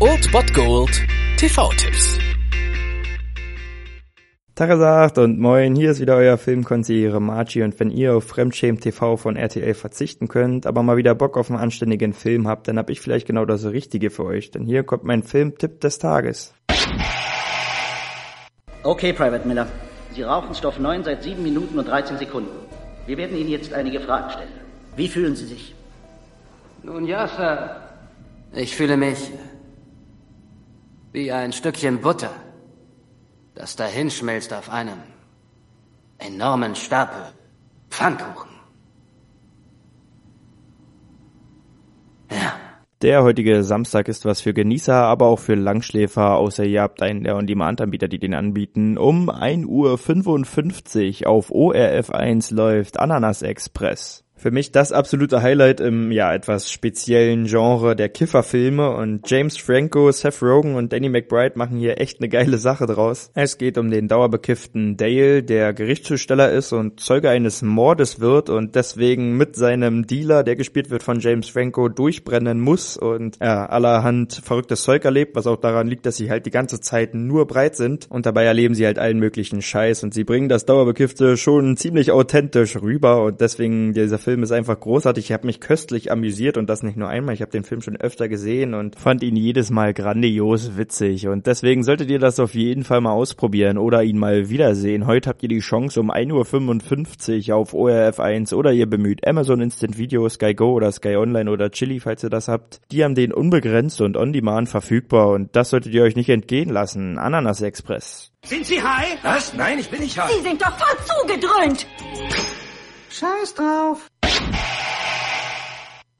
Old Bot Gold TV-Tipps. Tagesacht und moin, hier ist wieder euer Filmkonsigliere Margie und wenn ihr auf Fremdschämen TV von RTL verzichten könnt, aber mal wieder Bock auf einen anständigen Film habt, dann hab ich vielleicht genau das Richtige für euch, denn hier kommt mein Filmtipp des Tages. Okay, Private Miller. Sie rauchen Stoff 9 seit 7 Minuten und 13 Sekunden. Wir werden Ihnen jetzt einige Fragen stellen. Wie fühlen Sie sich? Nun ja, Sir. Ich fühle mich wie ein Stückchen Butter, das dahinschmilzt auf einem enormen Stapel Pfannkuchen. Ja. Der heutige Samstag ist was für Genießer, aber auch für Langschläfer, außer ihr habt einen der On-Demand-Anbieter, die den anbieten. Um 1.55 Uhr auf ORF 1 läuft Ananas Express. Für mich das absolute Highlight im ja etwas speziellen Genre der Kifferfilme und James Franco, Seth Rogen und Danny McBride machen hier echt eine geile Sache draus. Es geht um den dauerbekifften Dale, der Gerichtszusteller ist und Zeuge eines Mordes wird und deswegen mit seinem Dealer, der gespielt wird von James Franco, durchbrennen muss und ja, allerhand verrücktes Zeug erlebt, was auch daran liegt, dass sie halt die ganze Zeit nur breit sind und dabei erleben sie halt allen möglichen Scheiß und sie bringen das Dauerbekiffte schon ziemlich authentisch rüber und deswegen dieser Film Film ist einfach großartig. Ich habe mich köstlich amüsiert und das nicht nur einmal. Ich habe den Film schon öfter gesehen und fand ihn jedes Mal grandios witzig. Und deswegen solltet ihr das auf jeden Fall mal ausprobieren oder ihn mal wiedersehen. Heute habt ihr die Chance um 1.55 Uhr auf ORF 1 oder ihr bemüht Amazon Instant Video, Sky Go oder Sky Online oder Chili, falls ihr das habt. Die haben den unbegrenzt und on demand verfügbar und das solltet ihr euch nicht entgehen lassen. Ananas Express. Sind Sie high? Was? Nein, ich bin nicht high. Sie sind doch voll zugedröhnt. Scheiß drauf.